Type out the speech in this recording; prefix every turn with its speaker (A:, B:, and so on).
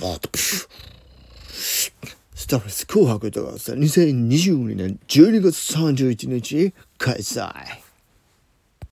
A: バーッとプシュスタレ紅白歌合戦2022年12月31日開催。